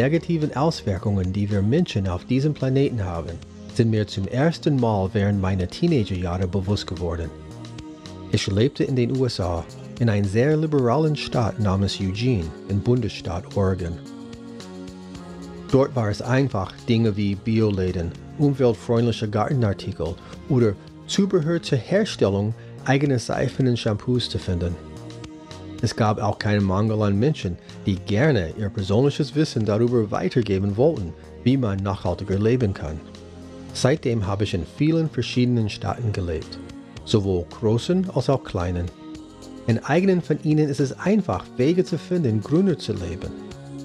negativen Auswirkungen, die wir Menschen auf diesem Planeten haben, sind mir zum ersten Mal während meiner Teenagerjahre bewusst geworden. Ich lebte in den USA, in einer sehr liberalen Stadt namens Eugene im Bundesstaat Oregon. Dort war es einfach, Dinge wie Bioläden, umweltfreundliche Gartenartikel oder Zubehör zur Herstellung eigener Seifen und Shampoos zu finden. Es gab auch keinen Mangel an Menschen, die gerne ihr persönliches Wissen darüber weitergeben wollten, wie man nachhaltiger leben kann. Seitdem habe ich in vielen verschiedenen Staaten gelebt, sowohl großen als auch kleinen. In eigenen von ihnen ist es einfach, Wege zu finden, grüner zu leben.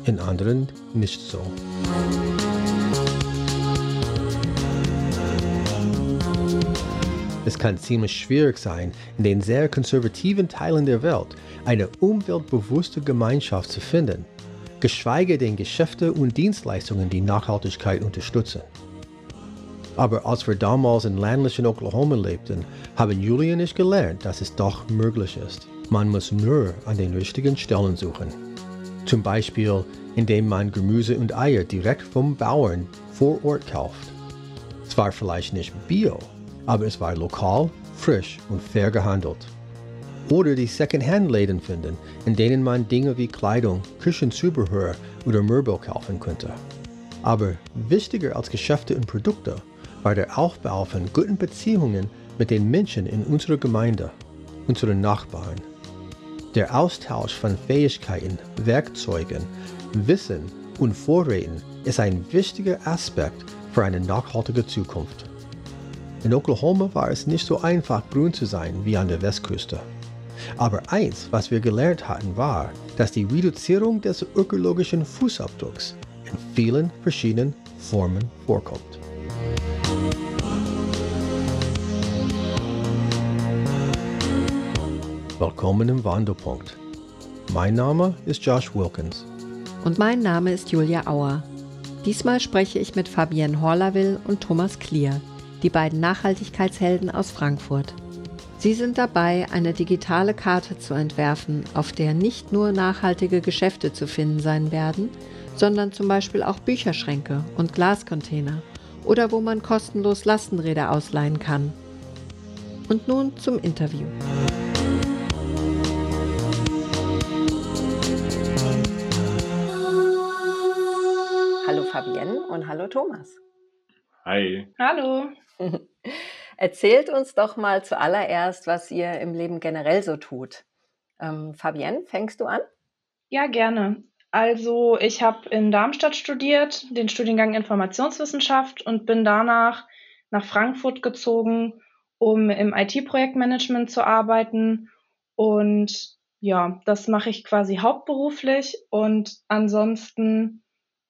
In anderen nicht so. Es kann ziemlich schwierig sein, in den sehr konservativen Teilen der Welt eine umweltbewusste Gemeinschaft zu finden, geschweige denn Geschäfte und Dienstleistungen, die Nachhaltigkeit unterstützen. Aber als wir damals in ländlichen Oklahoma lebten, haben Julia und ich gelernt, dass es doch möglich ist. Man muss nur an den richtigen Stellen suchen. Zum Beispiel, indem man Gemüse und Eier direkt vom Bauern vor Ort kauft. Es war vielleicht nicht bio, aber es war lokal, frisch und fair gehandelt. Oder die Second-Hand-Läden finden, in denen man Dinge wie Kleidung, Küchenzubehör oder Möbel kaufen könnte. Aber wichtiger als Geschäfte und Produkte war der Aufbau von guten Beziehungen mit den Menschen in unserer Gemeinde, unseren Nachbarn. Der Austausch von Fähigkeiten, Werkzeugen, Wissen und Vorräten ist ein wichtiger Aspekt für eine nachhaltige Zukunft. In Oklahoma war es nicht so einfach, grün zu sein wie an der Westküste. Aber eins, was wir gelernt hatten, war, dass die Reduzierung des ökologischen Fußabdrucks in vielen verschiedenen Formen vorkommt. Willkommen im Wandelpunkt. Mein Name ist Josh Wilkins. Und mein Name ist Julia Auer. Diesmal spreche ich mit Fabienne Horlaville und Thomas Klier die beiden Nachhaltigkeitshelden aus Frankfurt. Sie sind dabei, eine digitale Karte zu entwerfen, auf der nicht nur nachhaltige Geschäfte zu finden sein werden, sondern zum Beispiel auch Bücherschränke und Glascontainer oder wo man kostenlos Lastenräder ausleihen kann. Und nun zum Interview. Hallo Fabienne und hallo Thomas. Hi. Hallo. Erzählt uns doch mal zuallererst, was ihr im Leben generell so tut. Ähm, Fabienne, fängst du an? Ja, gerne. Also ich habe in Darmstadt studiert, den Studiengang Informationswissenschaft und bin danach nach Frankfurt gezogen, um im IT-Projektmanagement zu arbeiten. Und ja, das mache ich quasi hauptberuflich. Und ansonsten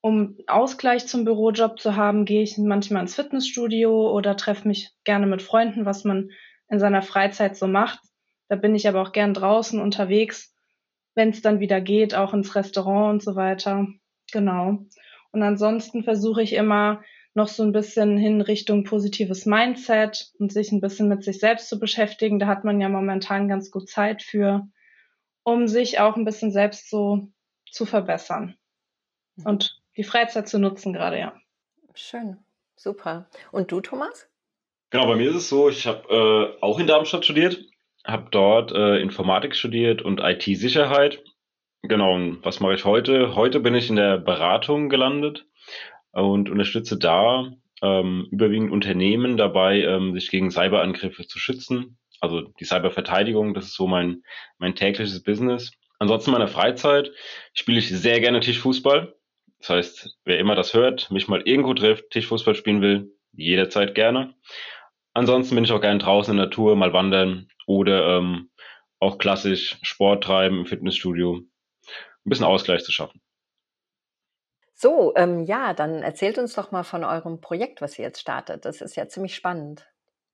um Ausgleich zum Bürojob zu haben, gehe ich manchmal ins Fitnessstudio oder treffe mich gerne mit Freunden, was man in seiner Freizeit so macht. Da bin ich aber auch gern draußen unterwegs, wenn es dann wieder geht, auch ins Restaurant und so weiter. Genau. Und ansonsten versuche ich immer noch so ein bisschen hin Richtung positives Mindset und sich ein bisschen mit sich selbst zu beschäftigen. Da hat man ja momentan ganz gut Zeit für, um sich auch ein bisschen selbst so zu verbessern. Mhm. Und die Freizeit zu nutzen gerade, ja. Schön, super. Und du, Thomas? Genau, bei mir ist es so, ich habe äh, auch in Darmstadt studiert, habe dort äh, Informatik studiert und IT-Sicherheit. Genau, und was mache ich heute? Heute bin ich in der Beratung gelandet und unterstütze da ähm, überwiegend Unternehmen dabei, ähm, sich gegen Cyberangriffe zu schützen. Also die Cyberverteidigung, das ist so mein, mein tägliches Business. Ansonsten in meiner Freizeit spiele ich sehr gerne Tischfußball. Das heißt, wer immer das hört, mich mal irgendwo trifft, Tischfußball spielen will, jederzeit gerne. Ansonsten bin ich auch gerne draußen in der Natur, mal wandern oder ähm, auch klassisch Sport treiben im Fitnessstudio. Ein bisschen Ausgleich zu schaffen. So, ähm, ja, dann erzählt uns doch mal von eurem Projekt, was ihr jetzt startet. Das ist ja ziemlich spannend.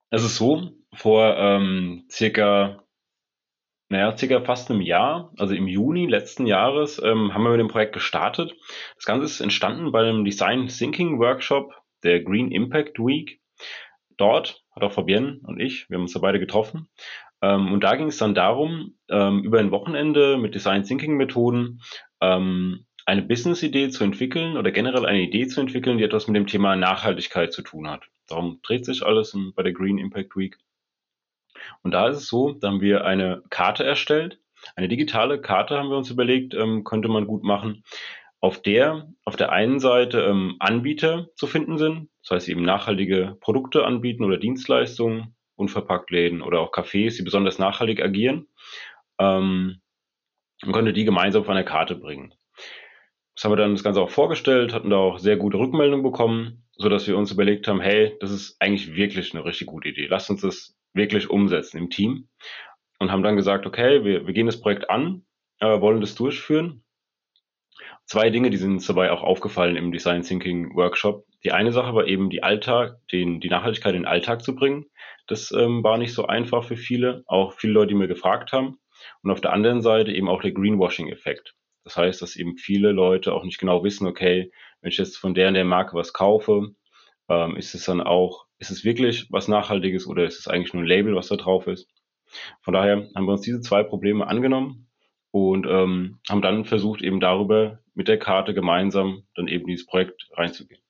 Es ist so, vor ähm, circa naja, circa fast einem Jahr, also im Juni letzten Jahres, ähm, haben wir mit dem Projekt gestartet. Das Ganze ist entstanden bei einem Design Thinking Workshop der Green Impact Week. Dort hat auch Fabienne und ich, wir haben uns da beide getroffen. Ähm, und da ging es dann darum, ähm, über ein Wochenende mit Design Thinking Methoden ähm, eine Business-Idee zu entwickeln oder generell eine Idee zu entwickeln, die etwas mit dem Thema Nachhaltigkeit zu tun hat. Darum dreht sich alles bei der Green Impact Week. Und da ist es so, da haben wir eine Karte erstellt. Eine digitale Karte haben wir uns überlegt, ähm, könnte man gut machen, auf der auf der einen Seite ähm, Anbieter zu finden sind, das heißt eben nachhaltige Produkte anbieten oder Dienstleistungen, Unverpacktläden oder auch Cafés, die besonders nachhaltig agieren, ähm, und könnte die gemeinsam auf eine Karte bringen. Das haben wir dann das Ganze auch vorgestellt, hatten da auch sehr gute Rückmeldungen bekommen, so dass wir uns überlegt haben, hey, das ist eigentlich wirklich eine richtig gute Idee. Lasst uns das wirklich umsetzen im Team und haben dann gesagt, okay, wir, wir gehen das Projekt an, äh, wollen das durchführen. Zwei Dinge, die sind uns dabei auch aufgefallen im Design Thinking Workshop. Die eine Sache war eben die Alltag, den, die Nachhaltigkeit in den Alltag zu bringen. Das ähm, war nicht so einfach für viele, auch viele Leute, die mir gefragt haben. Und auf der anderen Seite eben auch der Greenwashing-Effekt. Das heißt, dass eben viele Leute auch nicht genau wissen, okay, wenn ich jetzt von der und der Marke was kaufe, ähm, ist es dann auch, ist es wirklich was Nachhaltiges oder ist es eigentlich nur ein Label, was da drauf ist? Von daher haben wir uns diese zwei Probleme angenommen und ähm, haben dann versucht, eben darüber mit der Karte gemeinsam dann eben dieses Projekt reinzugehen.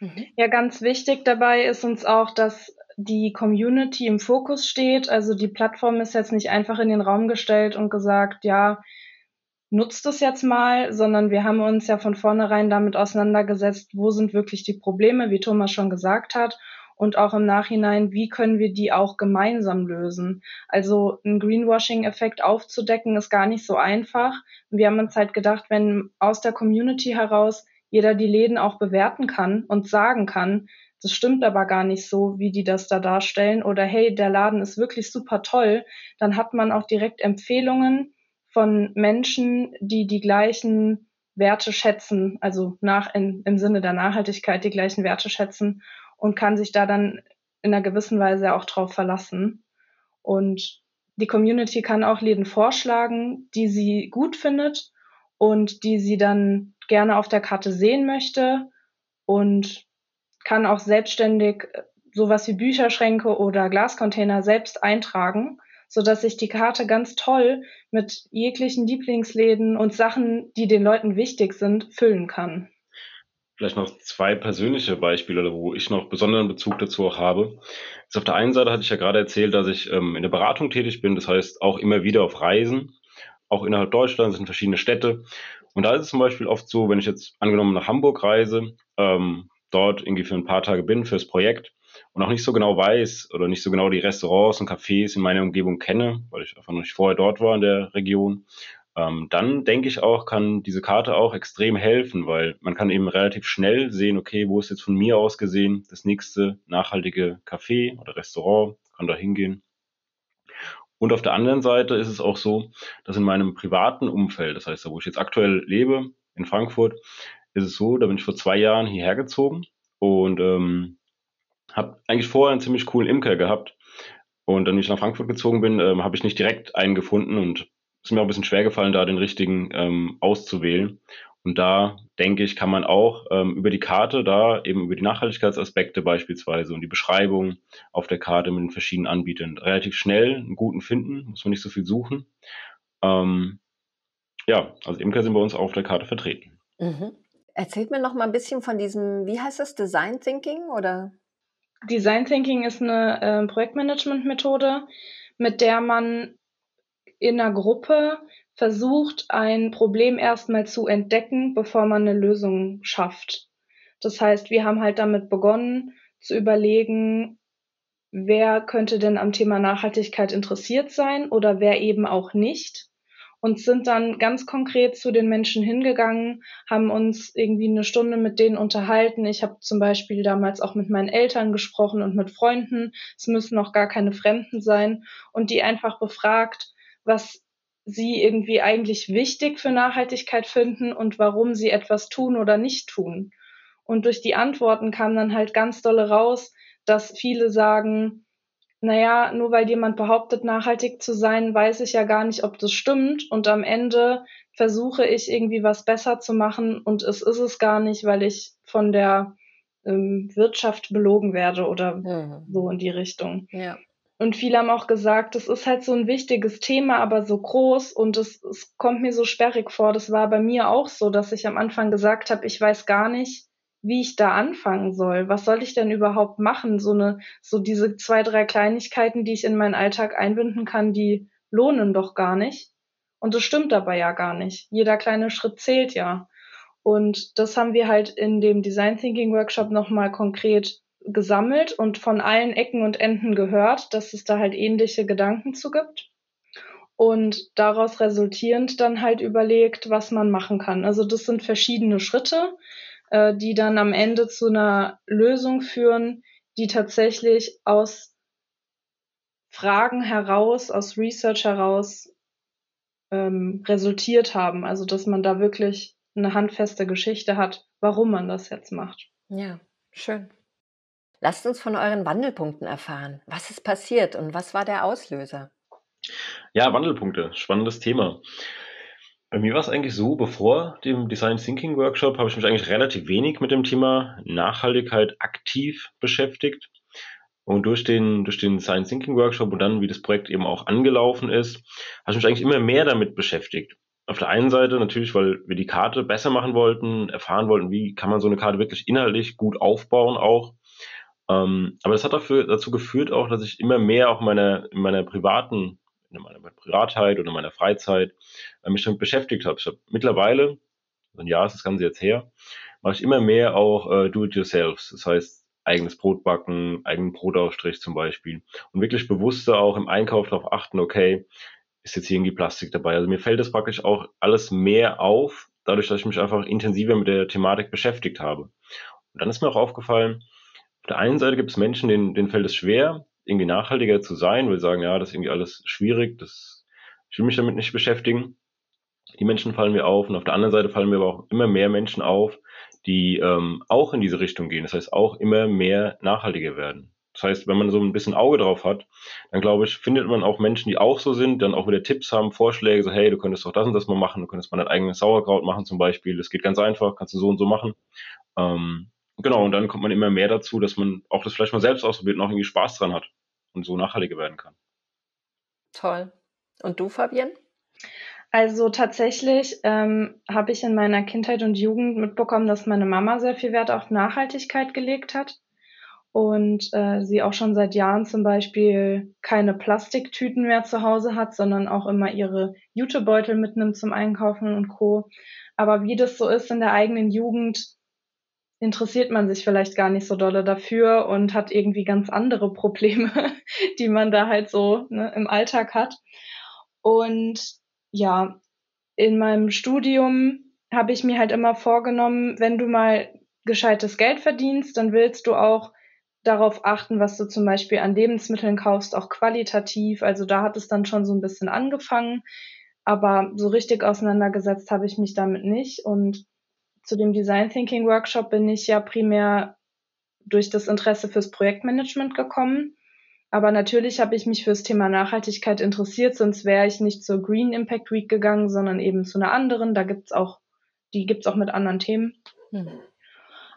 Mhm. Ja, ganz wichtig dabei ist uns auch, dass die Community im Fokus steht. Also die Plattform ist jetzt nicht einfach in den Raum gestellt und gesagt, ja, nutzt es jetzt mal, sondern wir haben uns ja von vornherein damit auseinandergesetzt, wo sind wirklich die Probleme, wie Thomas schon gesagt hat, und auch im Nachhinein, wie können wir die auch gemeinsam lösen. Also einen Greenwashing-Effekt aufzudecken, ist gar nicht so einfach. Wir haben uns halt gedacht, wenn aus der Community heraus jeder die Läden auch bewerten kann und sagen kann, das stimmt aber gar nicht so, wie die das da darstellen, oder hey, der Laden ist wirklich super toll, dann hat man auch direkt Empfehlungen, von Menschen, die die gleichen Werte schätzen, also nach, in, im Sinne der Nachhaltigkeit die gleichen Werte schätzen und kann sich da dann in einer gewissen Weise auch drauf verlassen. Und die Community kann auch Läden vorschlagen, die sie gut findet und die sie dann gerne auf der Karte sehen möchte und kann auch selbstständig sowas wie Bücherschränke oder Glascontainer selbst eintragen so dass sich die Karte ganz toll mit jeglichen Lieblingsläden und Sachen, die den Leuten wichtig sind, füllen kann. Vielleicht noch zwei persönliche Beispiele, wo ich noch besonderen Bezug dazu auch habe. Ist auf der einen Seite hatte ich ja gerade erzählt, dass ich ähm, in der Beratung tätig bin, das heißt auch immer wieder auf Reisen, auch innerhalb Deutschlands in verschiedene Städte. Und da ist es zum Beispiel oft so, wenn ich jetzt angenommen nach Hamburg reise, ähm, dort irgendwie für ein paar Tage bin fürs Projekt, und auch nicht so genau weiß oder nicht so genau die Restaurants und Cafés in meiner Umgebung kenne, weil ich einfach noch nicht vorher dort war in der Region, ähm, dann denke ich auch, kann diese Karte auch extrem helfen, weil man kann eben relativ schnell sehen, okay, wo ist jetzt von mir aus gesehen das nächste nachhaltige Café oder Restaurant, kann da hingehen. Und auf der anderen Seite ist es auch so, dass in meinem privaten Umfeld, das heißt, da wo ich jetzt aktuell lebe, in Frankfurt, ist es so, da bin ich vor zwei Jahren hierher gezogen und ähm, habe eigentlich vorher einen ziemlich coolen Imker gehabt. Und dann, wie ich nach Frankfurt gezogen bin, ähm, habe ich nicht direkt einen gefunden und es ist mir auch ein bisschen schwer gefallen, da den richtigen ähm, auszuwählen. Und da denke ich, kann man auch ähm, über die Karte, da eben über die Nachhaltigkeitsaspekte beispielsweise und die Beschreibung auf der Karte mit den verschiedenen Anbietern relativ schnell einen guten finden, muss man nicht so viel suchen. Ähm, ja, also Imker sind bei uns auf der Karte vertreten. Mhm. Erzählt mir noch mal ein bisschen von diesem, wie heißt das, Design Thinking oder? Design Thinking ist eine äh, Projektmanagement-Methode, mit der man in einer Gruppe versucht, ein Problem erstmal zu entdecken, bevor man eine Lösung schafft. Das heißt, wir haben halt damit begonnen zu überlegen, wer könnte denn am Thema Nachhaltigkeit interessiert sein oder wer eben auch nicht und sind dann ganz konkret zu den Menschen hingegangen, haben uns irgendwie eine Stunde mit denen unterhalten. Ich habe zum Beispiel damals auch mit meinen Eltern gesprochen und mit Freunden. Es müssen noch gar keine Fremden sein und die einfach befragt, was sie irgendwie eigentlich wichtig für Nachhaltigkeit finden und warum sie etwas tun oder nicht tun. Und durch die Antworten kam dann halt ganz dolle raus, dass viele sagen, naja, nur weil jemand behauptet, nachhaltig zu sein, weiß ich ja gar nicht, ob das stimmt. Und am Ende versuche ich irgendwie was besser zu machen und es ist es gar nicht, weil ich von der ähm, Wirtschaft belogen werde oder mhm. so in die Richtung. Ja. Und viele haben auch gesagt, das ist halt so ein wichtiges Thema, aber so groß und es, es kommt mir so sperrig vor. Das war bei mir auch so, dass ich am Anfang gesagt habe, ich weiß gar nicht, wie ich da anfangen soll. Was soll ich denn überhaupt machen? So eine, so diese zwei, drei Kleinigkeiten, die ich in meinen Alltag einbinden kann, die lohnen doch gar nicht. Und das stimmt dabei ja gar nicht. Jeder kleine Schritt zählt ja. Und das haben wir halt in dem Design Thinking Workshop nochmal konkret gesammelt und von allen Ecken und Enden gehört, dass es da halt ähnliche Gedanken zu gibt. Und daraus resultierend dann halt überlegt, was man machen kann. Also das sind verschiedene Schritte, äh, die dann am Ende zu einer Lösung führen, die tatsächlich aus Fragen heraus, aus Research heraus ähm, resultiert haben. Also dass man da wirklich eine handfeste Geschichte hat, warum man das jetzt macht. Ja, schön. Lasst uns von euren Wandelpunkten erfahren. Was ist passiert und was war der Auslöser? Ja, Wandelpunkte, spannendes Thema. Bei mir war es eigentlich so, bevor dem Design Thinking Workshop habe ich mich eigentlich relativ wenig mit dem Thema Nachhaltigkeit aktiv beschäftigt. Und durch den, durch den Design Thinking Workshop und dann, wie das Projekt eben auch angelaufen ist, habe ich mich eigentlich immer mehr damit beschäftigt. Auf der einen Seite natürlich, weil wir die Karte besser machen wollten, erfahren wollten, wie kann man so eine Karte wirklich inhaltlich gut aufbauen auch. Ähm, aber das hat dafür, dazu geführt auch, dass ich immer mehr auch meine, in meiner privaten, in meiner Privatheit oder in meiner Freizeit äh, mich damit beschäftigt habe. Ich habe mittlerweile, ein Jahr ist das Ganze jetzt her, mache ich immer mehr auch äh, Do-it-yourself. Das heißt, eigenes Brot backen, eigenen Brotaufstrich zum Beispiel. Und wirklich bewusster auch im Einkauf darauf achten, okay, ist jetzt hier irgendwie Plastik dabei. Also mir fällt das praktisch auch alles mehr auf, dadurch, dass ich mich einfach intensiver mit der Thematik beschäftigt habe. Und dann ist mir auch aufgefallen, auf der einen Seite gibt es Menschen, denen, denen fällt es schwer, irgendwie nachhaltiger zu sein, sie sagen, ja, das ist irgendwie alles schwierig, das, ich will mich damit nicht beschäftigen. Die Menschen fallen mir auf und auf der anderen Seite fallen mir aber auch immer mehr Menschen auf, die ähm, auch in diese Richtung gehen. Das heißt, auch immer mehr nachhaltiger werden. Das heißt, wenn man so ein bisschen Auge drauf hat, dann glaube ich, findet man auch Menschen, die auch so sind, dann auch wieder Tipps haben, Vorschläge, so hey, du könntest doch das und das mal machen, du könntest mal dein eigenes Sauerkraut machen zum Beispiel. Das geht ganz einfach, kannst du so und so machen. Ähm, Genau, und dann kommt man immer mehr dazu, dass man auch das vielleicht mal selbst ausprobiert und auch irgendwie Spaß dran hat und so nachhaltiger werden kann. Toll. Und du, Fabienne? Also tatsächlich ähm, habe ich in meiner Kindheit und Jugend mitbekommen, dass meine Mama sehr viel Wert auf Nachhaltigkeit gelegt hat und äh, sie auch schon seit Jahren zum Beispiel keine Plastiktüten mehr zu Hause hat, sondern auch immer ihre Jutebeutel mitnimmt zum Einkaufen und Co. Aber wie das so ist in der eigenen Jugend, interessiert man sich vielleicht gar nicht so dolle dafür und hat irgendwie ganz andere Probleme, die man da halt so ne, im Alltag hat. Und ja, in meinem Studium habe ich mir halt immer vorgenommen, wenn du mal gescheites Geld verdienst, dann willst du auch darauf achten, was du zum Beispiel an Lebensmitteln kaufst, auch qualitativ. Also da hat es dann schon so ein bisschen angefangen, aber so richtig auseinandergesetzt habe ich mich damit nicht. Und zu dem Design Thinking Workshop bin ich ja primär durch das Interesse fürs Projektmanagement gekommen. Aber natürlich habe ich mich fürs Thema Nachhaltigkeit interessiert, sonst wäre ich nicht zur Green Impact Week gegangen, sondern eben zu einer anderen. Da gibt's auch, die gibt's auch mit anderen Themen. Hm.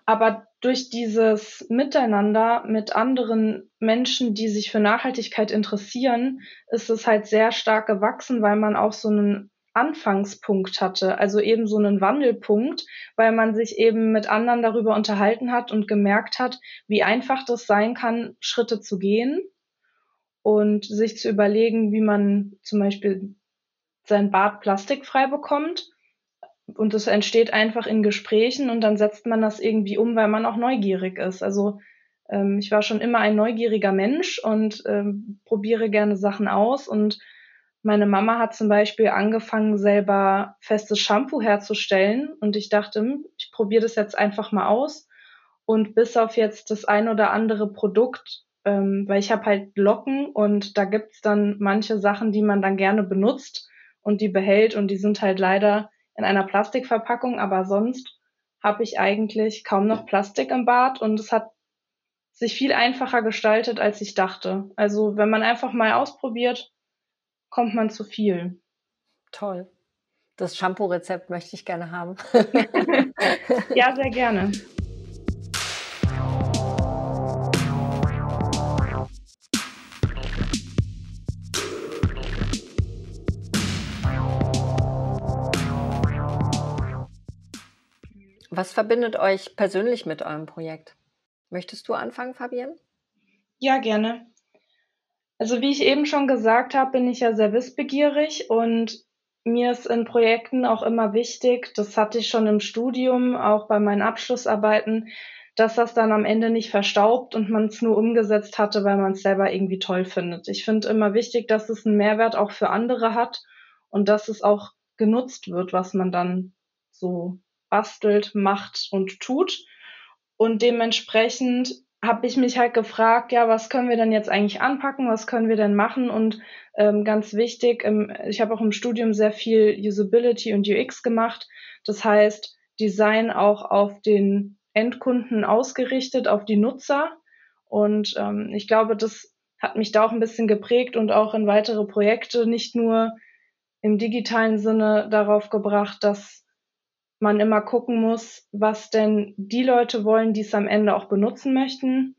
Aber durch dieses Miteinander mit anderen Menschen, die sich für Nachhaltigkeit interessieren, ist es halt sehr stark gewachsen, weil man auch so einen Anfangspunkt hatte, also eben so einen Wandelpunkt, weil man sich eben mit anderen darüber unterhalten hat und gemerkt hat, wie einfach das sein kann, Schritte zu gehen und sich zu überlegen, wie man zum Beispiel sein Bad plastikfrei bekommt. Und es entsteht einfach in Gesprächen und dann setzt man das irgendwie um, weil man auch neugierig ist. Also ähm, ich war schon immer ein neugieriger Mensch und ähm, probiere gerne Sachen aus und meine Mama hat zum Beispiel angefangen, selber festes Shampoo herzustellen und ich dachte, hm, ich probiere das jetzt einfach mal aus. Und bis auf jetzt das ein oder andere Produkt, ähm, weil ich habe halt Locken und da gibt's dann manche Sachen, die man dann gerne benutzt und die behält und die sind halt leider in einer Plastikverpackung, aber sonst habe ich eigentlich kaum noch Plastik im Bad und es hat sich viel einfacher gestaltet, als ich dachte. Also wenn man einfach mal ausprobiert, kommt man zu viel. Toll. Das Shampoo-Rezept möchte ich gerne haben. ja, sehr gerne. Was verbindet euch persönlich mit eurem Projekt? Möchtest du anfangen, Fabienne? Ja, gerne. Also wie ich eben schon gesagt habe, bin ich ja sehr wissbegierig und mir ist in Projekten auch immer wichtig, das hatte ich schon im Studium, auch bei meinen Abschlussarbeiten, dass das dann am Ende nicht verstaubt und man es nur umgesetzt hatte, weil man es selber irgendwie toll findet. Ich finde immer wichtig, dass es einen Mehrwert auch für andere hat und dass es auch genutzt wird, was man dann so bastelt, macht und tut. Und dementsprechend habe ich mich halt gefragt, ja, was können wir denn jetzt eigentlich anpacken, was können wir denn machen? Und ähm, ganz wichtig, ähm, ich habe auch im Studium sehr viel Usability und UX gemacht. Das heißt, Design auch auf den Endkunden ausgerichtet, auf die Nutzer. Und ähm, ich glaube, das hat mich da auch ein bisschen geprägt und auch in weitere Projekte nicht nur im digitalen Sinne darauf gebracht, dass man immer gucken muss, was denn die Leute wollen, die es am Ende auch benutzen möchten.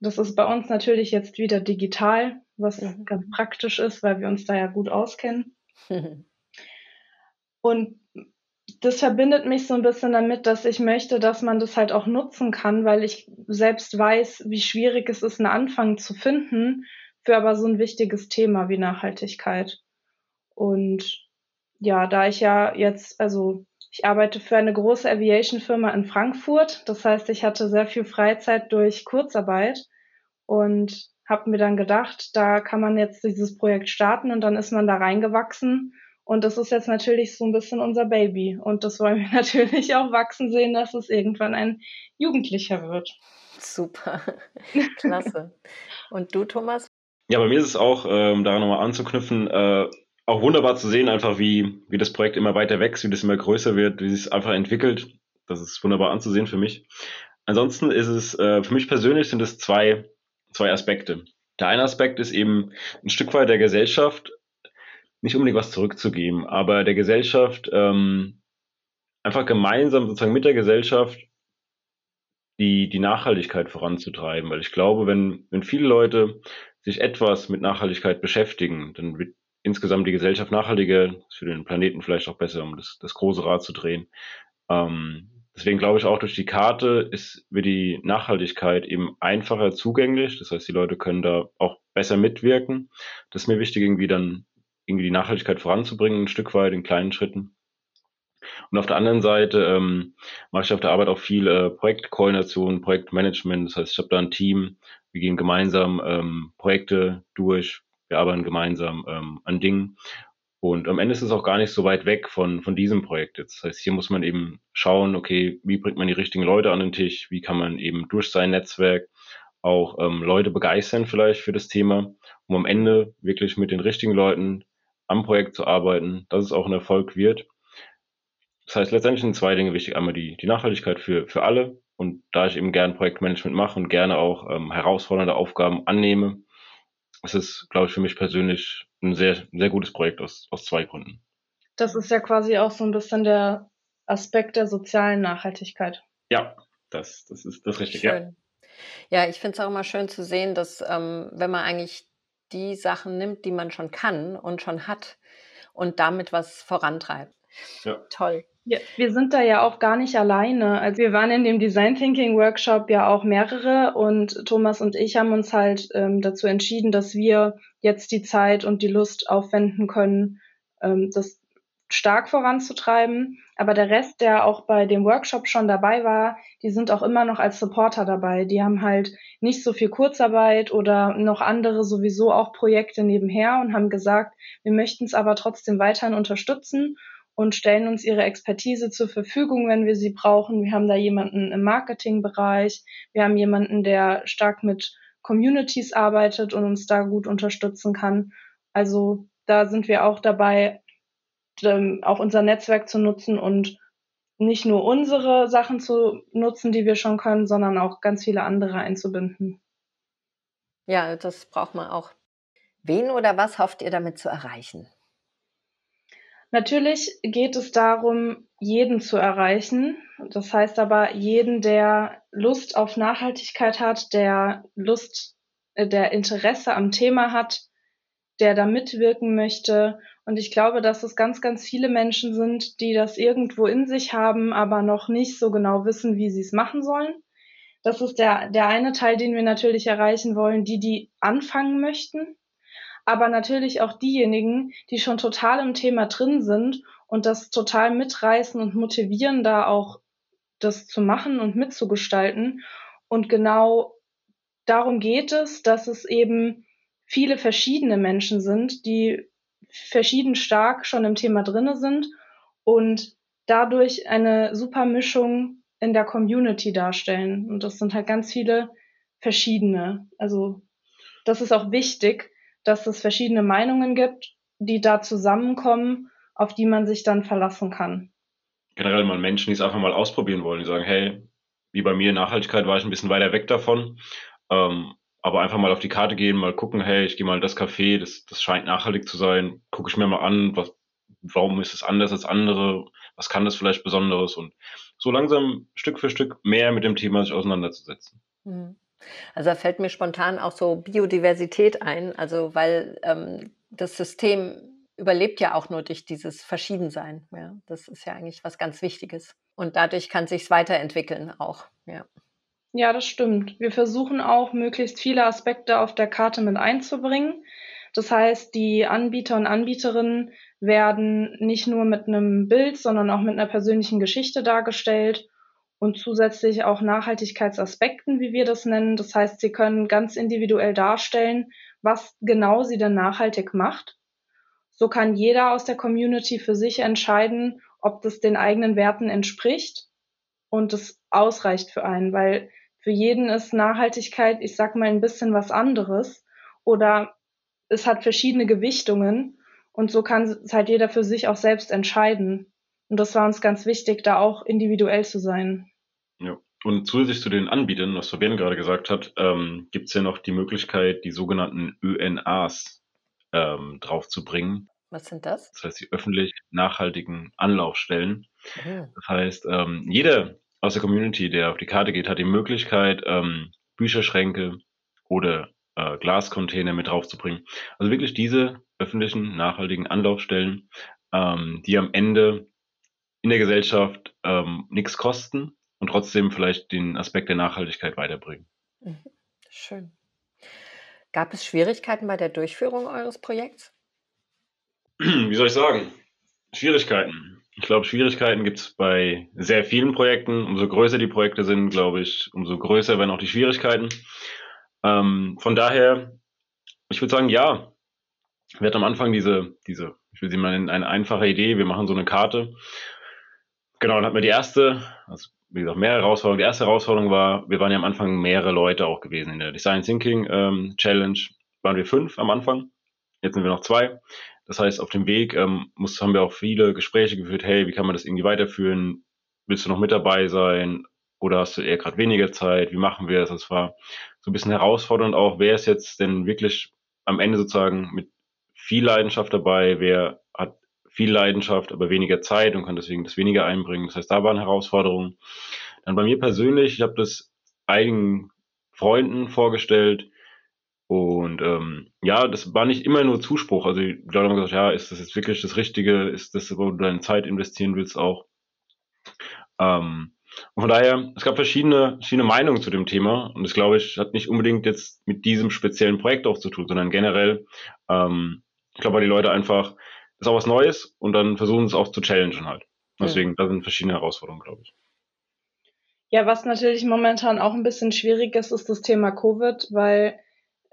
Das ist bei uns natürlich jetzt wieder digital, was mhm. ganz praktisch ist, weil wir uns da ja gut auskennen. Und das verbindet mich so ein bisschen damit, dass ich möchte, dass man das halt auch nutzen kann, weil ich selbst weiß, wie schwierig es ist, einen Anfang zu finden für aber so ein wichtiges Thema wie Nachhaltigkeit. Und ja, da ich ja jetzt, also ich arbeite für eine große Aviation-Firma in Frankfurt. Das heißt, ich hatte sehr viel Freizeit durch Kurzarbeit und habe mir dann gedacht, da kann man jetzt dieses Projekt starten und dann ist man da reingewachsen und das ist jetzt natürlich so ein bisschen unser Baby. Und das wollen wir natürlich auch wachsen sehen, dass es irgendwann ein Jugendlicher wird. Super. Klasse. Und du, Thomas? Ja, bei mir ist es auch, ähm, daran nochmal anzuknüpfen, äh, auch wunderbar zu sehen, einfach wie, wie das Projekt immer weiter wächst, wie das immer größer wird, wie es einfach entwickelt. Das ist wunderbar anzusehen für mich. Ansonsten ist es, äh, für mich persönlich sind es zwei, zwei Aspekte. Der eine Aspekt ist eben ein Stück weit der Gesellschaft nicht unbedingt was zurückzugeben, aber der Gesellschaft ähm, einfach gemeinsam sozusagen mit der Gesellschaft die, die Nachhaltigkeit voranzutreiben. Weil ich glaube, wenn, wenn viele Leute sich etwas mit Nachhaltigkeit beschäftigen, dann wird insgesamt die Gesellschaft nachhaltiger, für den Planeten vielleicht auch besser, um das, das große Rad zu drehen. Ähm, deswegen glaube ich auch durch die Karte ist wird die Nachhaltigkeit eben einfacher zugänglich. Das heißt, die Leute können da auch besser mitwirken. Das ist mir wichtig, irgendwie dann irgendwie die Nachhaltigkeit voranzubringen, ein Stück weit in kleinen Schritten. Und auf der anderen Seite ähm, mache ich auf der Arbeit auch viel äh, Projektkoordination, Projektmanagement. Das heißt, ich habe da ein Team, wir gehen gemeinsam ähm, Projekte durch, wir arbeiten gemeinsam ähm, an Dingen. Und am Ende ist es auch gar nicht so weit weg von, von diesem Projekt jetzt. Das heißt, hier muss man eben schauen, okay, wie bringt man die richtigen Leute an den Tisch, wie kann man eben durch sein Netzwerk auch ähm, Leute begeistern vielleicht für das Thema, um am Ende wirklich mit den richtigen Leuten am Projekt zu arbeiten, dass es auch ein Erfolg wird. Das heißt, letztendlich sind zwei Dinge wichtig. Einmal die, die Nachhaltigkeit für, für alle. Und da ich eben gern Projektmanagement mache und gerne auch ähm, herausfordernde Aufgaben annehme, ist es, glaube ich, für mich persönlich ein sehr, sehr gutes Projekt aus, aus zwei Gründen. Das ist ja quasi auch so ein bisschen der Aspekt der sozialen Nachhaltigkeit. Ja, das, das ist das Richtige. Schön. Ja, ja ich finde es auch immer schön zu sehen, dass ähm, wenn man eigentlich die Sachen nimmt, die man schon kann und schon hat und damit was vorantreibt. Ja. Toll. Ja, wir sind da ja auch gar nicht alleine. Also wir waren in dem Design Thinking Workshop ja auch mehrere und Thomas und ich haben uns halt ähm, dazu entschieden, dass wir jetzt die Zeit und die Lust aufwenden können, ähm, das stark voranzutreiben. Aber der Rest, der auch bei dem Workshop schon dabei war, die sind auch immer noch als Supporter dabei. Die haben halt nicht so viel Kurzarbeit oder noch andere sowieso auch Projekte nebenher und haben gesagt, wir möchten es aber trotzdem weiterhin unterstützen und stellen uns ihre Expertise zur Verfügung, wenn wir sie brauchen. Wir haben da jemanden im Marketingbereich, wir haben jemanden, der stark mit Communities arbeitet und uns da gut unterstützen kann. Also da sind wir auch dabei, ähm, auch unser Netzwerk zu nutzen und nicht nur unsere Sachen zu nutzen, die wir schon können, sondern auch ganz viele andere einzubinden. Ja, das braucht man auch. Wen oder was hofft ihr damit zu erreichen? Natürlich geht es darum, jeden zu erreichen. Das heißt aber jeden, der Lust auf Nachhaltigkeit hat, der Lust, äh, der Interesse am Thema hat, der da mitwirken möchte. Und ich glaube, dass es ganz, ganz viele Menschen sind, die das irgendwo in sich haben, aber noch nicht so genau wissen, wie sie es machen sollen. Das ist der, der eine Teil, den wir natürlich erreichen wollen, die, die anfangen möchten. Aber natürlich auch diejenigen, die schon total im Thema drin sind und das total mitreißen und motivieren, da auch das zu machen und mitzugestalten. Und genau darum geht es, dass es eben viele verschiedene Menschen sind, die verschieden stark schon im Thema drinne sind und dadurch eine super Mischung in der Community darstellen. Und das sind halt ganz viele verschiedene. Also das ist auch wichtig, dass es verschiedene Meinungen gibt, die da zusammenkommen, auf die man sich dann verlassen kann. Generell mal Menschen, die es einfach mal ausprobieren wollen, die sagen, hey, wie bei mir Nachhaltigkeit war ich ein bisschen weiter weg davon. Ähm, aber einfach mal auf die Karte gehen, mal gucken, hey, ich gehe mal in das Café, das, das scheint nachhaltig zu sein, gucke ich mir mal an, was, warum ist es anders als andere, was kann das vielleicht Besonderes und so langsam Stück für Stück mehr mit dem Thema sich auseinanderzusetzen. Mhm. Also da fällt mir spontan auch so Biodiversität ein, also weil ähm, das System überlebt ja auch nur durch dieses Verschiedensein. Ja, das ist ja eigentlich was ganz Wichtiges. Und dadurch kann sich weiterentwickeln auch. Ja. Ja, das stimmt. Wir versuchen auch, möglichst viele Aspekte auf der Karte mit einzubringen. Das heißt, die Anbieter und Anbieterinnen werden nicht nur mit einem Bild, sondern auch mit einer persönlichen Geschichte dargestellt und zusätzlich auch Nachhaltigkeitsaspekten, wie wir das nennen. Das heißt, sie können ganz individuell darstellen, was genau sie denn nachhaltig macht. So kann jeder aus der Community für sich entscheiden, ob das den eigenen Werten entspricht und es ausreicht für einen, weil für jeden ist Nachhaltigkeit, ich sag mal, ein bisschen was anderes oder es hat verschiedene Gewichtungen und so kann es halt jeder für sich auch selbst entscheiden. Und das war uns ganz wichtig, da auch individuell zu sein. Ja. Und zusätzlich zu den Anbietern, was Fabian gerade gesagt hat, ähm, gibt es ja noch die Möglichkeit, die sogenannten ÖNAs ähm, draufzubringen. Was sind das? Das heißt, die öffentlich nachhaltigen Anlaufstellen. Mhm. Das heißt, ähm, jeder aus der Community, der auf die Karte geht, hat die Möglichkeit, ähm, Bücherschränke oder äh, Glascontainer mit draufzubringen. Also wirklich diese öffentlichen, nachhaltigen Anlaufstellen, ähm, die am Ende in der Gesellschaft ähm, nichts kosten und trotzdem vielleicht den Aspekt der Nachhaltigkeit weiterbringen. Mhm. Schön. Gab es Schwierigkeiten bei der Durchführung eures Projekts? Wie soll ich sagen? Schwierigkeiten. Ich glaube, Schwierigkeiten gibt es bei sehr vielen Projekten. Umso größer die Projekte sind, glaube ich, umso größer werden auch die Schwierigkeiten. Ähm, von daher, ich würde sagen, ja. Wir hatten am Anfang diese, diese, ich will sie mal nennen, eine einfache Idee. Wir machen so eine Karte. Genau, dann hatten wir die erste, also wie gesagt, mehr Herausforderungen. Die erste Herausforderung war, wir waren ja am Anfang mehrere Leute auch gewesen in der Design Thinking ähm, Challenge. Waren wir fünf am Anfang. Jetzt sind wir noch zwei. Das heißt, auf dem Weg ähm, muss, haben wir auch viele Gespräche geführt, hey, wie kann man das irgendwie weiterführen? Willst du noch mit dabei sein? Oder hast du eher gerade weniger Zeit? Wie machen wir das? Das war so ein bisschen herausfordernd auch, wer ist jetzt denn wirklich am Ende sozusagen mit viel Leidenschaft dabei, wer viel Leidenschaft, aber weniger Zeit und kann deswegen das weniger einbringen. Das heißt, da waren Herausforderungen. Dann bei mir persönlich, ich habe das einigen Freunden vorgestellt, und ähm, ja, das war nicht immer nur Zuspruch. Also die Leute haben gesagt, ja, ist das jetzt wirklich das Richtige? Ist das, wo du deine Zeit investieren willst auch? Ähm, und von daher, es gab verschiedene, verschiedene Meinungen zu dem Thema. Und das, glaube ich, hat nicht unbedingt jetzt mit diesem speziellen Projekt auch zu tun, sondern generell, ähm, ich glaube, weil die Leute einfach, ist auch was Neues und dann versuchen es auch zu challengen halt. Deswegen, da sind verschiedene Herausforderungen, glaube ich. Ja, was natürlich momentan auch ein bisschen schwierig ist, ist das Thema Covid, weil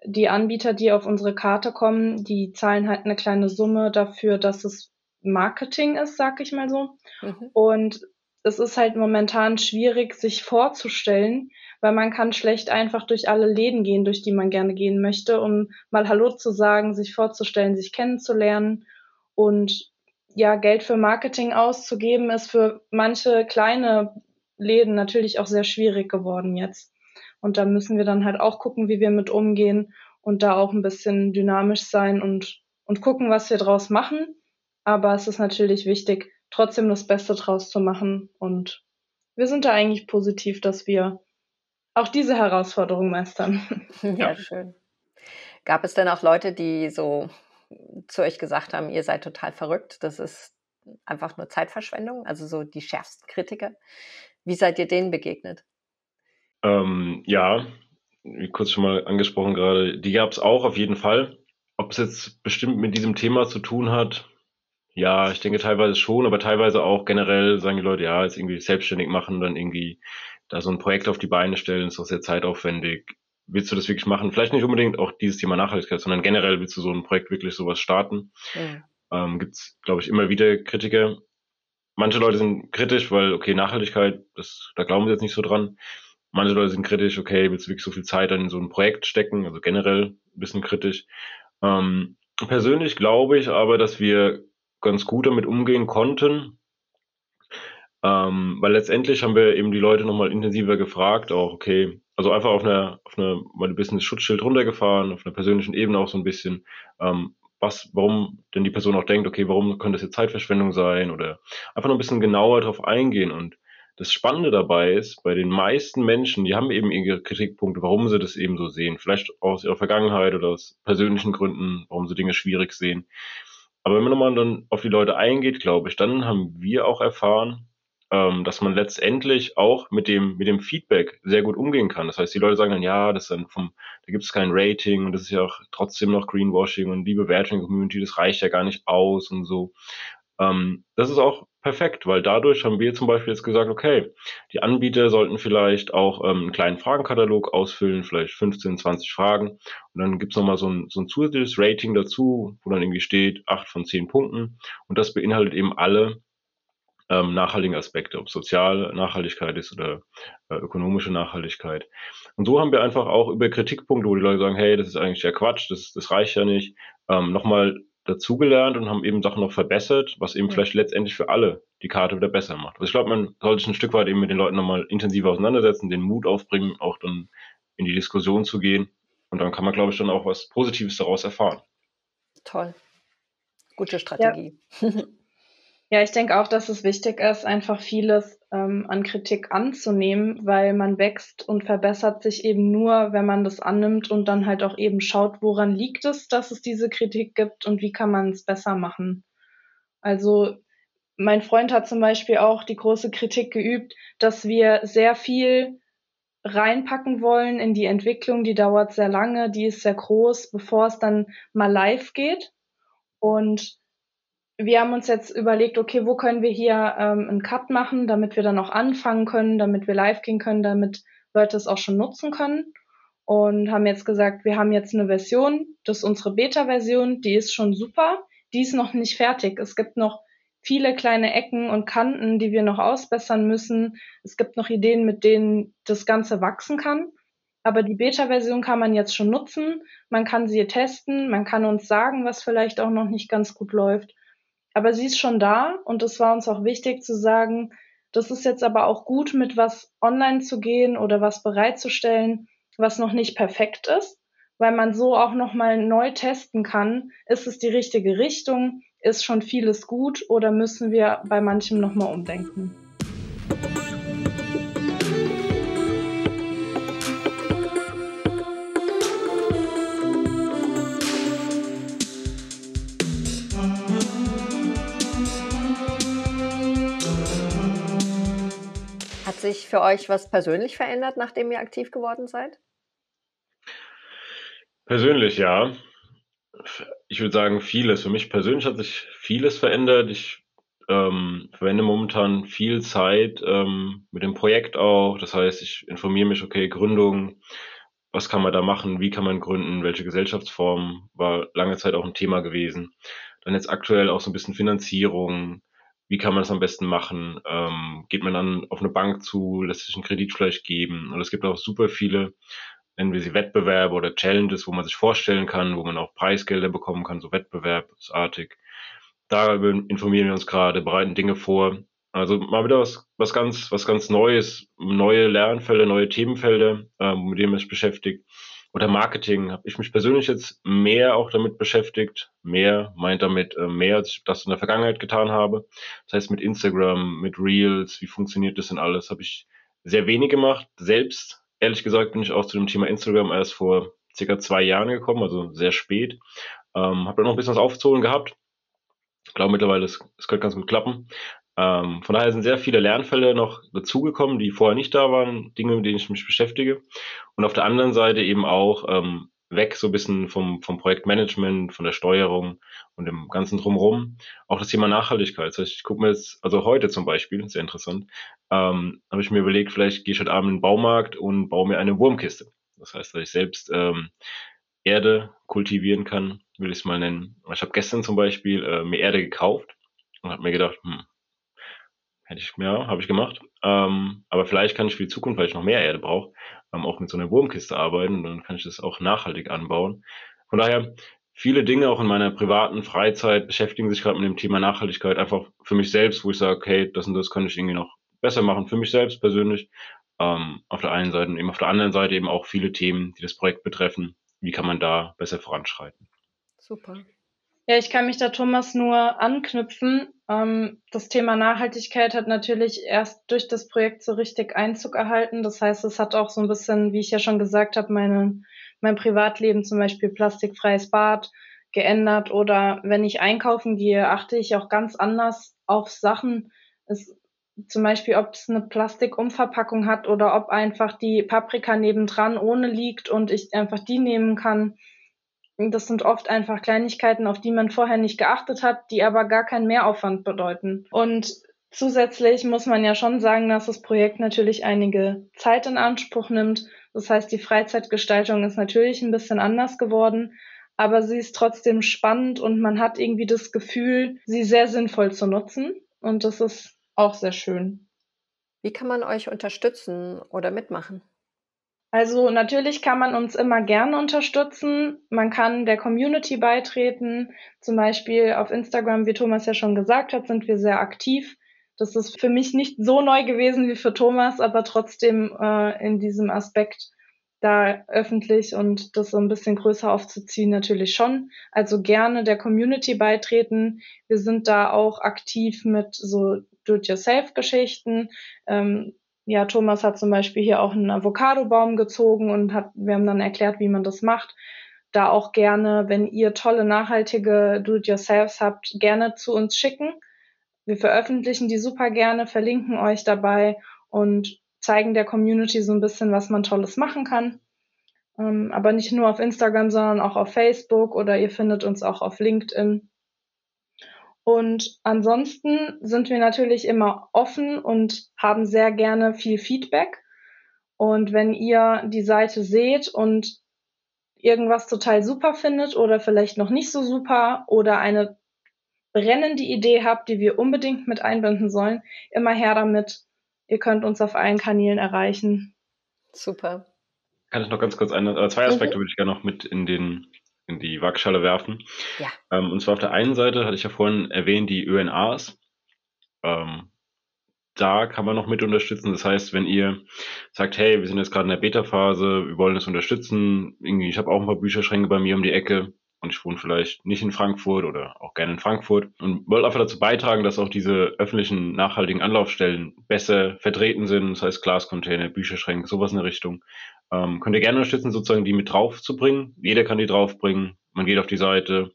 die Anbieter, die auf unsere Karte kommen, die zahlen halt eine kleine Summe dafür, dass es Marketing ist, sag ich mal so. Mhm. Und es ist halt momentan schwierig, sich vorzustellen, weil man kann schlecht einfach durch alle Läden gehen, durch die man gerne gehen möchte, um mal Hallo zu sagen, sich vorzustellen, sich kennenzulernen. Und ja, Geld für Marketing auszugeben, ist für manche kleine Läden natürlich auch sehr schwierig geworden jetzt. Und da müssen wir dann halt auch gucken, wie wir mit umgehen und da auch ein bisschen dynamisch sein und, und gucken, was wir draus machen. Aber es ist natürlich wichtig, trotzdem das Beste draus zu machen. Und wir sind da eigentlich positiv, dass wir auch diese Herausforderung meistern. Ja, schön. Gab es denn auch Leute, die so zu euch gesagt haben, ihr seid total verrückt, das ist einfach nur Zeitverschwendung, also so die schärfsten Kritiker. Wie seid ihr denen begegnet? Ähm, ja, wie kurz schon mal angesprochen gerade, die gab es auch auf jeden Fall. Ob es jetzt bestimmt mit diesem Thema zu tun hat, ja, ich denke teilweise schon, aber teilweise auch generell sagen die Leute, ja, jetzt irgendwie selbstständig machen, dann irgendwie da so ein Projekt auf die Beine stellen, ist doch sehr zeitaufwendig. Willst du das wirklich machen? Vielleicht nicht unbedingt auch dieses Thema Nachhaltigkeit, sondern generell willst du so ein Projekt wirklich sowas starten. Ja. Ähm, Gibt es, glaube ich, immer wieder Kritiker. Manche Leute sind kritisch, weil, okay, Nachhaltigkeit, das, da glauben sie jetzt nicht so dran. Manche Leute sind kritisch, okay, willst du wirklich so viel Zeit in so ein Projekt stecken? Also generell ein bisschen kritisch. Ähm, persönlich glaube ich aber, dass wir ganz gut damit umgehen konnten. Ähm, weil letztendlich haben wir eben die Leute nochmal intensiver gefragt, auch okay, also einfach auf einer, auf einer mal ein bisschen das Schutzschild runtergefahren, auf einer persönlichen Ebene auch so ein bisschen, ähm, was, warum denn die Person auch denkt, okay, warum könnte das jetzt Zeitverschwendung sein oder einfach noch ein bisschen genauer darauf eingehen und das Spannende dabei ist, bei den meisten Menschen, die haben eben ihre Kritikpunkte, warum sie das eben so sehen. Vielleicht aus ihrer Vergangenheit oder aus persönlichen Gründen, warum sie Dinge schwierig sehen. Aber wenn man nochmal dann auf die Leute eingeht, glaube ich, dann haben wir auch erfahren, ähm, dass man letztendlich auch mit dem, mit dem Feedback sehr gut umgehen kann. Das heißt, die Leute sagen dann, ja, das ist dann vom, da gibt es kein Rating und das ist ja auch trotzdem noch Greenwashing und die Bewertung der Community, das reicht ja gar nicht aus und so. Ähm, das ist auch perfekt, weil dadurch haben wir zum Beispiel jetzt gesagt, okay, die Anbieter sollten vielleicht auch ähm, einen kleinen Fragenkatalog ausfüllen, vielleicht 15, 20 Fragen. Und dann gibt's nochmal so ein, so ein zusätzliches Rating dazu, wo dann irgendwie steht, 8 von 10 Punkten. Und das beinhaltet eben alle ähm, nachhaltigen Aspekte, ob soziale Nachhaltigkeit ist oder äh, ökonomische Nachhaltigkeit. Und so haben wir einfach auch über Kritikpunkte, wo die Leute sagen, hey, das ist eigentlich ja Quatsch, das, das reicht ja nicht, ähm, nochmal dazugelernt und haben eben Sachen noch verbessert, was eben ja. vielleicht letztendlich für alle die Karte wieder besser macht. Also ich glaube, man sollte sich ein Stück weit eben mit den Leuten nochmal intensiver auseinandersetzen, den Mut aufbringen, auch dann in die Diskussion zu gehen. Und dann kann man, glaube ich, dann auch was Positives daraus erfahren. Toll. Gute Strategie. Ja. Ja, ich denke auch, dass es wichtig ist, einfach vieles ähm, an Kritik anzunehmen, weil man wächst und verbessert sich eben nur, wenn man das annimmt und dann halt auch eben schaut, woran liegt es, dass es diese Kritik gibt und wie kann man es besser machen. Also mein Freund hat zum Beispiel auch die große Kritik geübt, dass wir sehr viel reinpacken wollen in die Entwicklung. Die dauert sehr lange, die ist sehr groß, bevor es dann mal live geht. Und wir haben uns jetzt überlegt, okay, wo können wir hier ähm, einen Cut machen, damit wir dann auch anfangen können, damit wir live gehen können, damit Leute es auch schon nutzen können. Und haben jetzt gesagt, wir haben jetzt eine Version, das ist unsere Beta-Version, die ist schon super, die ist noch nicht fertig. Es gibt noch viele kleine Ecken und Kanten, die wir noch ausbessern müssen. Es gibt noch Ideen, mit denen das Ganze wachsen kann. Aber die Beta-Version kann man jetzt schon nutzen. Man kann sie testen. Man kann uns sagen, was vielleicht auch noch nicht ganz gut läuft. Aber sie ist schon da und es war uns auch wichtig zu sagen, das ist jetzt aber auch gut, mit was online zu gehen oder was bereitzustellen, was noch nicht perfekt ist, weil man so auch nochmal neu testen kann, ist es die richtige Richtung, ist schon vieles gut oder müssen wir bei manchem nochmal umdenken. Sich für euch was persönlich verändert, nachdem ihr aktiv geworden seid? Persönlich, ja. Ich würde sagen, vieles. Für mich persönlich hat sich vieles verändert. Ich ähm, verwende momentan viel Zeit ähm, mit dem Projekt auch. Das heißt, ich informiere mich, okay, Gründung, was kann man da machen, wie kann man gründen, welche Gesellschaftsform war lange Zeit auch ein Thema gewesen. Dann jetzt aktuell auch so ein bisschen Finanzierung, wie kann man das am besten machen? Ähm, geht man dann auf eine Bank zu, lässt sich einen Kredit vielleicht geben? Und es gibt auch super viele, nennen wir sie Wettbewerbe oder Challenges, wo man sich vorstellen kann, wo man auch Preisgelder bekommen kann, so wettbewerbsartig. Da informieren wir uns gerade, bereiten Dinge vor. Also mal wieder was, was ganz, was ganz Neues, neue Lernfelder, neue Themenfelder, ähm, mit denen man sich beschäftigt oder Marketing habe ich mich persönlich jetzt mehr auch damit beschäftigt. Mehr meint damit äh, mehr, als ich das in der Vergangenheit getan habe. Das heißt mit Instagram, mit Reels, wie funktioniert das denn alles, habe ich sehr wenig gemacht. Selbst, ehrlich gesagt, bin ich auch zu dem Thema Instagram erst vor circa zwei Jahren gekommen, also sehr spät. Ähm, habe da noch ein bisschen was aufzuholen gehabt. Ich glaube mittlerweile, es könnte ganz gut klappen. Ähm, von daher sind sehr viele Lernfälle noch dazugekommen, die vorher nicht da waren, Dinge, mit denen ich mich beschäftige. Und auf der anderen Seite eben auch ähm, weg so ein bisschen vom, vom Projektmanagement, von der Steuerung und dem ganzen Drumherum. Auch das Thema Nachhaltigkeit. Das heißt, ich gucke mir jetzt, also heute zum Beispiel, sehr interessant, ähm, habe ich mir überlegt, vielleicht gehe ich heute Abend in den Baumarkt und baue mir eine Wurmkiste. Das heißt, dass ich selbst ähm, Erde kultivieren kann, will ich es mal nennen. Ich habe gestern zum Beispiel äh, mir Erde gekauft und habe mir gedacht, hm, hätte ich, ja, habe ich gemacht. Ähm, aber vielleicht kann ich für die Zukunft, weil ich noch mehr Erde brauche, ähm, auch mit so einer Wurmkiste arbeiten und dann kann ich das auch nachhaltig anbauen. Von daher, viele Dinge auch in meiner privaten Freizeit beschäftigen sich gerade mit dem Thema Nachhaltigkeit einfach für mich selbst, wo ich sage, okay, das und das könnte ich irgendwie noch besser machen für mich selbst persönlich. Ähm, auf der einen Seite und eben auf der anderen Seite eben auch viele Themen, die das Projekt betreffen. Wie kann man da besser voranschreiten? Super. Ja, ich kann mich da Thomas nur anknüpfen. Ähm, das Thema Nachhaltigkeit hat natürlich erst durch das Projekt so richtig Einzug erhalten. Das heißt, es hat auch so ein bisschen, wie ich ja schon gesagt habe, meine, mein Privatleben, zum Beispiel plastikfreies Bad, geändert. Oder wenn ich einkaufen gehe, achte ich auch ganz anders auf Sachen. Es, zum Beispiel, ob es eine Plastikumverpackung hat oder ob einfach die Paprika nebendran ohne liegt und ich einfach die nehmen kann das sind oft einfach Kleinigkeiten, auf die man vorher nicht geachtet hat, die aber gar keinen Mehraufwand bedeuten. Und zusätzlich muss man ja schon sagen, dass das Projekt natürlich einige Zeit in Anspruch nimmt. Das heißt, die Freizeitgestaltung ist natürlich ein bisschen anders geworden, aber sie ist trotzdem spannend und man hat irgendwie das Gefühl, sie sehr sinnvoll zu nutzen. Und das ist auch sehr schön. Wie kann man euch unterstützen oder mitmachen? Also natürlich kann man uns immer gerne unterstützen. Man kann der Community beitreten. Zum Beispiel auf Instagram, wie Thomas ja schon gesagt hat, sind wir sehr aktiv. Das ist für mich nicht so neu gewesen wie für Thomas, aber trotzdem äh, in diesem Aspekt da öffentlich und das so ein bisschen größer aufzuziehen, natürlich schon. Also gerne der Community beitreten. Wir sind da auch aktiv mit so Do-it-yourself-Geschichten. Ähm, ja, Thomas hat zum Beispiel hier auch einen Avocadobaum gezogen und hat, wir haben dann erklärt, wie man das macht. Da auch gerne, wenn ihr tolle, nachhaltige Do-it-yourselfs habt, gerne zu uns schicken. Wir veröffentlichen die super gerne, verlinken euch dabei und zeigen der Community so ein bisschen, was man Tolles machen kann. Ähm, aber nicht nur auf Instagram, sondern auch auf Facebook oder ihr findet uns auch auf LinkedIn. Und ansonsten sind wir natürlich immer offen und haben sehr gerne viel Feedback. Und wenn ihr die Seite seht und irgendwas total super findet oder vielleicht noch nicht so super oder eine brennende Idee habt, die wir unbedingt mit einbinden sollen, immer her damit. Ihr könnt uns auf allen Kanälen erreichen. Super. Kann ich noch ganz kurz eine, äh, zwei Aspekte mhm. würde ich gerne noch mit in den in die Waagschale werfen. Ja. Ähm, und zwar auf der einen Seite hatte ich ja vorhin erwähnt, die ÖNAs. Ähm, da kann man noch mit unterstützen. Das heißt, wenn ihr sagt, hey, wir sind jetzt gerade in der Beta-Phase, wir wollen das unterstützen, irgendwie, ich habe auch ein paar Bücherschränke bei mir um die Ecke und ich wohne vielleicht nicht in Frankfurt oder auch gerne in Frankfurt und wollte einfach dazu beitragen, dass auch diese öffentlichen nachhaltigen Anlaufstellen besser vertreten sind. Das heißt Glascontainer, Bücherschränke, sowas in der Richtung. Ähm, könnt ihr gerne unterstützen, sozusagen die mit drauf zu bringen. Jeder kann die draufbringen. Man geht auf die Seite,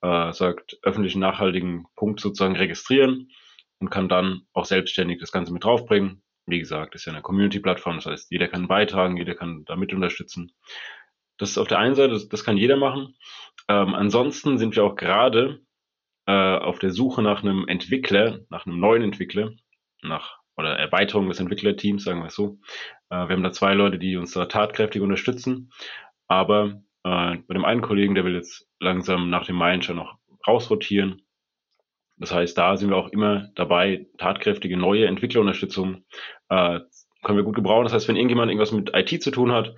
äh, sagt öffentlichen nachhaltigen Punkt sozusagen registrieren und kann dann auch selbstständig das Ganze mit draufbringen. Wie gesagt, ist ja eine Community-Plattform, das heißt, jeder kann beitragen, jeder kann da mit unterstützen. Das ist auf der einen Seite, das, das kann jeder machen. Ähm, ansonsten sind wir auch gerade äh, auf der Suche nach einem Entwickler, nach einem neuen Entwickler, nach oder Erweiterung des Entwicklerteams, sagen wir es so. Äh, wir haben da zwei Leute, die uns da tatkräftig unterstützen. Aber äh, bei dem einen Kollegen, der will jetzt langsam nach dem schon noch rausrotieren. Das heißt, da sind wir auch immer dabei, tatkräftige neue Entwicklerunterstützung äh, können wir gut gebrauchen. Das heißt, wenn irgendjemand irgendwas mit IT zu tun hat,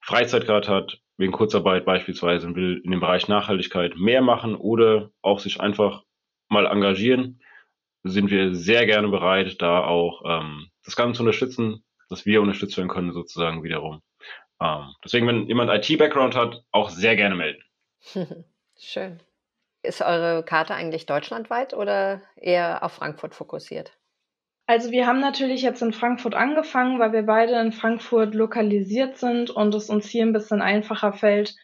Freizeitgrad hat, wegen Kurzarbeit beispielsweise und will in dem Bereich Nachhaltigkeit mehr machen oder auch sich einfach mal engagieren, sind wir sehr gerne bereit, da auch ähm, das Ganze zu unterstützen, dass wir unterstützt werden können, sozusagen wiederum. Ähm, deswegen, wenn jemand IT-Background hat, auch sehr gerne melden. Schön. Ist eure Karte eigentlich deutschlandweit oder eher auf Frankfurt fokussiert? Also wir haben natürlich jetzt in Frankfurt angefangen, weil wir beide in Frankfurt lokalisiert sind und es uns hier ein bisschen einfacher fällt,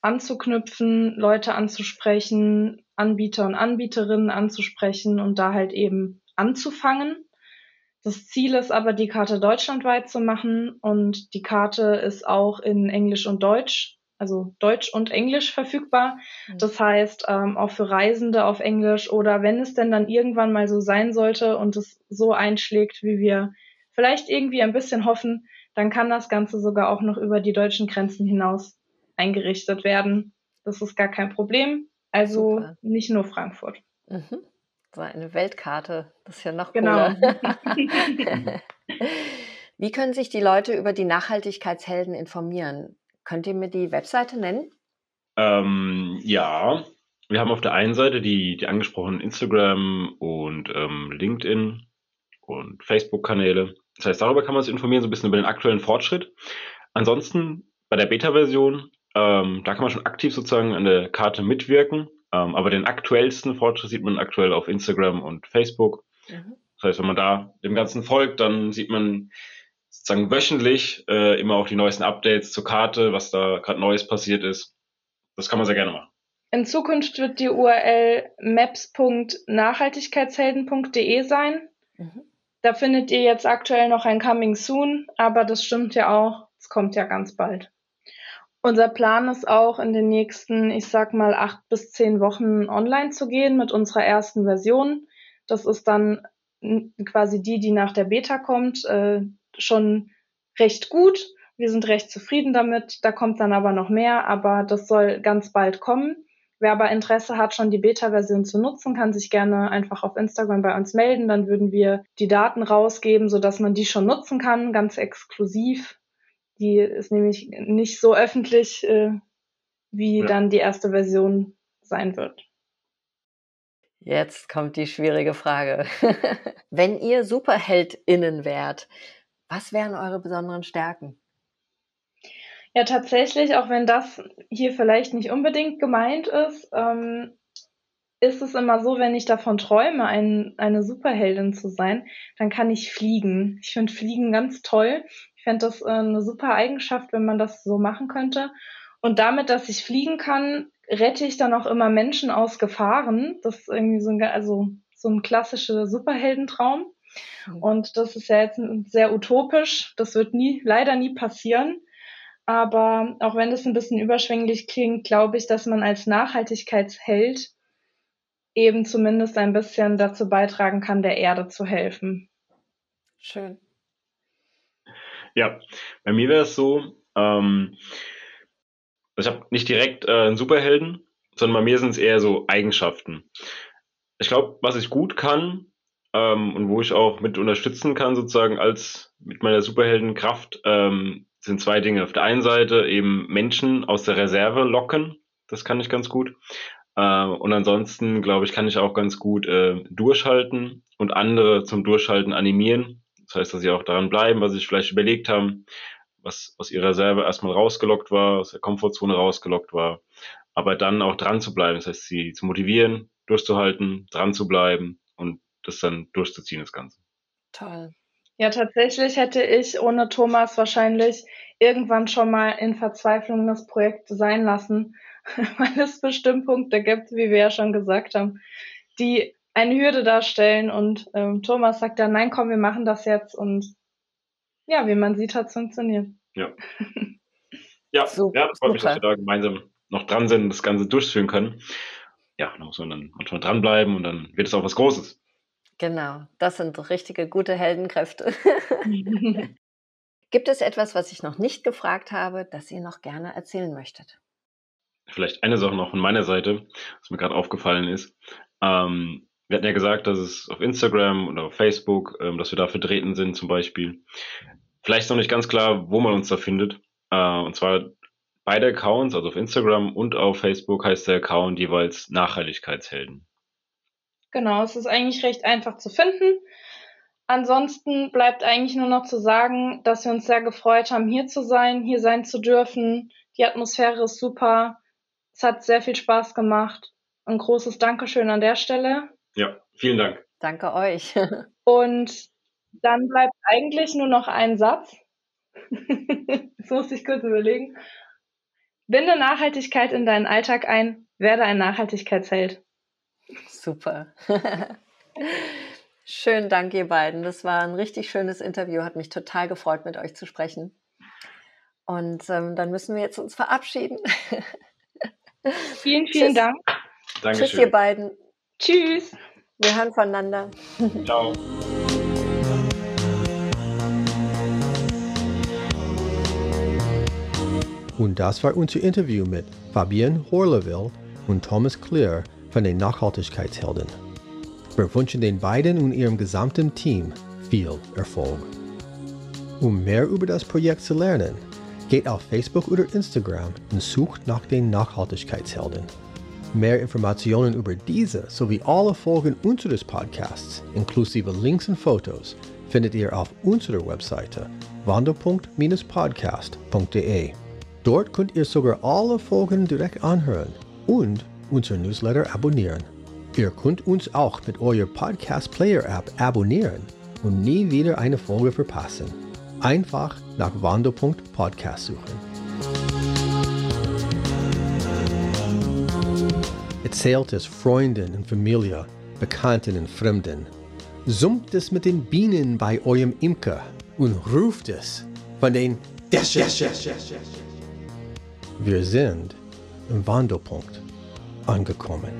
anzuknüpfen, Leute anzusprechen, Anbieter und Anbieterinnen anzusprechen und da halt eben anzufangen. Das Ziel ist aber, die Karte deutschlandweit zu machen und die Karte ist auch in Englisch und Deutsch, also Deutsch und Englisch verfügbar. Mhm. Das heißt, ähm, auch für Reisende auf Englisch oder wenn es denn dann irgendwann mal so sein sollte und es so einschlägt, wie wir vielleicht irgendwie ein bisschen hoffen, dann kann das Ganze sogar auch noch über die deutschen Grenzen hinaus eingerichtet werden. Das ist gar kein Problem. Also Super. nicht nur Frankfurt. Mhm. So eine Weltkarte, das ist ja noch genau. cooler. Wie können sich die Leute über die Nachhaltigkeitshelden informieren? Könnt ihr mir die Webseite nennen? Ähm, ja, wir haben auf der einen Seite die, die angesprochenen Instagram und ähm, LinkedIn und Facebook-Kanäle. Das heißt, darüber kann man sich informieren, so ein bisschen über den aktuellen Fortschritt. Ansonsten bei der Beta-Version, ähm, da kann man schon aktiv sozusagen an der Karte mitwirken. Ähm, aber den aktuellsten Fortschritt sieht man aktuell auf Instagram und Facebook. Mhm. Das heißt, wenn man da dem Ganzen folgt, dann sieht man sozusagen wöchentlich äh, immer auch die neuesten Updates zur Karte, was da gerade Neues passiert ist. Das kann man sehr gerne machen. In Zukunft wird die URL maps.nachhaltigkeitshelden.de sein. Mhm. Da findet ihr jetzt aktuell noch ein Coming Soon, aber das stimmt ja auch, es kommt ja ganz bald. Unser Plan ist auch in den nächsten, ich sag mal, acht bis zehn Wochen online zu gehen mit unserer ersten Version. Das ist dann quasi die, die nach der Beta kommt, äh, schon recht gut. Wir sind recht zufrieden damit. Da kommt dann aber noch mehr, aber das soll ganz bald kommen. Wer aber Interesse hat, schon die Beta-Version zu nutzen, kann sich gerne einfach auf Instagram bei uns melden. Dann würden wir die Daten rausgeben, sodass man die schon nutzen kann, ganz exklusiv. Die ist nämlich nicht so öffentlich, äh, wie ja. dann die erste Version sein wird. Jetzt kommt die schwierige Frage. Wenn ihr SuperheldInnen wärt, was wären eure besonderen Stärken? Ja, tatsächlich, auch wenn das hier vielleicht nicht unbedingt gemeint ist, ähm, ist es immer so, wenn ich davon träume, ein, eine Superheldin zu sein, dann kann ich fliegen. Ich finde Fliegen ganz toll fände das äh, eine super Eigenschaft, wenn man das so machen könnte. Und damit, dass ich fliegen kann, rette ich dann auch immer Menschen aus Gefahren. Das ist irgendwie so ein, also so ein klassischer Superheldentraum. Mhm. Und das ist ja jetzt sehr utopisch. Das wird nie, leider nie passieren. Aber auch wenn das ein bisschen überschwänglich klingt, glaube ich, dass man als Nachhaltigkeitsheld eben zumindest ein bisschen dazu beitragen kann, der Erde zu helfen. Schön. Ja, bei mir wäre es so, ähm, ich habe nicht direkt äh, einen Superhelden, sondern bei mir sind es eher so Eigenschaften. Ich glaube, was ich gut kann ähm, und wo ich auch mit unterstützen kann, sozusagen als mit meiner Superheldenkraft, ähm, sind zwei Dinge. Auf der einen Seite eben Menschen aus der Reserve locken, das kann ich ganz gut. Äh, und ansonsten, glaube ich, kann ich auch ganz gut äh, durchhalten und andere zum Durchhalten animieren. Das heißt, dass sie auch daran bleiben, was sie sich vielleicht überlegt haben, was aus ihrer Reserve erstmal rausgelockt war, aus der Komfortzone rausgelockt war, aber dann auch dran zu bleiben. Das heißt, sie zu motivieren, durchzuhalten, dran zu bleiben und das dann durchzuziehen, das Ganze. Toll. Ja, tatsächlich hätte ich ohne Thomas wahrscheinlich irgendwann schon mal in Verzweiflung das Projekt sein lassen, weil es bestimmt Punkte gibt, wie wir ja schon gesagt haben, die eine Hürde darstellen. Und ähm, Thomas sagt dann, nein, komm, wir machen das jetzt. Und ja, wie man sieht, hat es funktioniert. Ja. Ja, so, ja freut mich, dass wir da gemeinsam noch dran sind und das Ganze durchführen können. Ja, da muss man dann manchmal dranbleiben und dann wird es auch was Großes. Genau, das sind richtige gute Heldenkräfte. Gibt es etwas, was ich noch nicht gefragt habe, das ihr noch gerne erzählen möchtet? Vielleicht eine Sache noch von meiner Seite, was mir gerade aufgefallen ist. Ähm, wir hatten ja gesagt, dass es auf Instagram oder auf Facebook, ähm, dass wir da vertreten sind zum Beispiel. Vielleicht ist noch nicht ganz klar, wo man uns da findet. Äh, und zwar beide Accounts, also auf Instagram und auf Facebook heißt der Account jeweils Nachhaltigkeitshelden. Genau, es ist eigentlich recht einfach zu finden. Ansonsten bleibt eigentlich nur noch zu sagen, dass wir uns sehr gefreut haben, hier zu sein, hier sein zu dürfen. Die Atmosphäre ist super. Es hat sehr viel Spaß gemacht. Ein großes Dankeschön an der Stelle. Ja, vielen Dank. Danke euch. Und dann bleibt eigentlich nur noch ein Satz. das muss ich kurz überlegen. Binde Nachhaltigkeit in deinen Alltag ein, werde ein Nachhaltigkeitsheld. Super. Schönen Dank, ihr beiden. Das war ein richtig schönes Interview. Hat mich total gefreut, mit euch zu sprechen. Und ähm, dann müssen wir jetzt uns verabschieden. Vielen, vielen Tschüss. Dank. Dankeschön. Tschüss, ihr beiden. Tschüss. Wir hören voneinander. Ciao. Und das war unser Interview mit Fabienne Horleville und Thomas Clear von den Nachhaltigkeitshelden. Wir wünschen den beiden und ihrem gesamten Team viel Erfolg. Um mehr über das Projekt zu lernen, geht auf Facebook oder Instagram und sucht nach den Nachhaltigkeitshelden. Mehr Informationen über diese sowie alle Folgen unseres Podcasts, inklusive Links und Fotos, findet ihr auf unserer Webseite wandelpunkt-podcast.de. Dort könnt ihr sogar alle Folgen direkt anhören und unser Newsletter abonnieren. Ihr könnt uns auch mit eurer Podcast Player App abonnieren und nie wieder eine Folge verpassen. Einfach nach Wandelpunkt Podcast suchen. Erzählt es Freunden und Familie, Bekannten und Fremden. Summt es mit den Bienen bei eurem Imker und ruft es von den Dächern. Wir sind im Wandelpunkt angekommen.